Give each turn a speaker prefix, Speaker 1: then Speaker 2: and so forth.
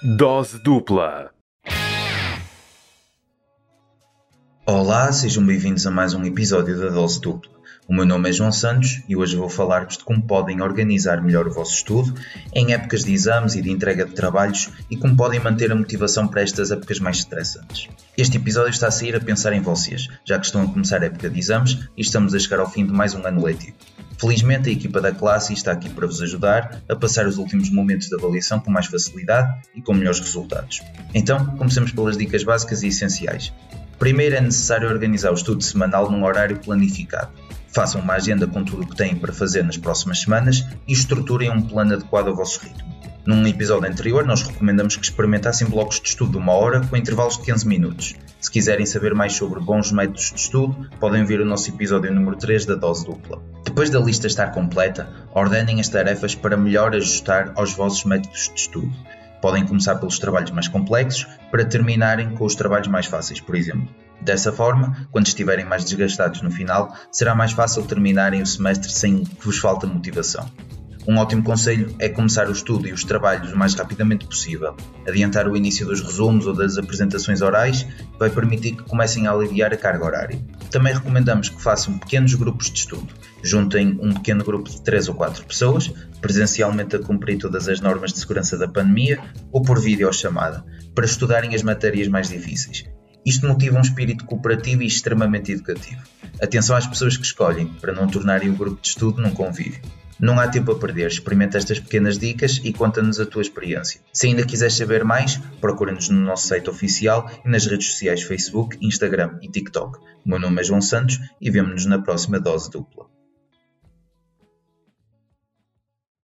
Speaker 1: Dose dupla.
Speaker 2: Olá, sejam bem-vindos a mais um episódio da Dose Dupla. O meu nome é João Santos e hoje vou falar-vos de como podem organizar melhor o vosso estudo em épocas de exames e de entrega de trabalhos e como podem manter a motivação para estas épocas mais estressantes. Este episódio está a sair a pensar em vocês, já que estão a começar a época de exames e estamos a chegar ao fim de mais um ano letivo. Felizmente, a equipa da classe está aqui para vos ajudar a passar os últimos momentos da avaliação com mais facilidade e com melhores resultados. Então, comecemos pelas dicas básicas e essenciais. Primeiro é necessário organizar o estudo semanal num horário planificado. Façam uma agenda com tudo o que têm para fazer nas próximas semanas e estruturem um plano adequado ao vosso ritmo. Num episódio anterior, nós recomendamos que experimentassem blocos de estudo de uma hora com intervalos de 15 minutos. Se quiserem saber mais sobre bons métodos de estudo, podem ver o nosso episódio número 3 da dose dupla. Depois da lista estar completa, ordenem as tarefas para melhor ajustar aos vossos métodos de estudo. Podem começar pelos trabalhos mais complexos para terminarem com os trabalhos mais fáceis, por exemplo. Dessa forma, quando estiverem mais desgastados no final, será mais fácil terminarem o semestre sem que vos falte motivação. Um ótimo conselho é começar o estudo e os trabalhos o mais rapidamente possível. Adiantar o início dos resumos ou das apresentações orais vai permitir que comecem a aliviar a carga horária. Também recomendamos que façam pequenos grupos de estudo. Juntem um pequeno grupo de 3 ou 4 pessoas, presencialmente a cumprir todas as normas de segurança da pandemia ou por videochamada, para estudarem as matérias mais difíceis. Isto motiva um espírito cooperativo e extremamente educativo. Atenção às pessoas que escolhem, para não tornarem o grupo de estudo num convívio. Não há tempo a perder, experimenta estas pequenas dicas e conta-nos a tua experiência. Se ainda quiseres saber mais, procura-nos no nosso site oficial e nas redes sociais Facebook, Instagram e TikTok. O meu nome é João Santos e vemo-nos na próxima dose dupla.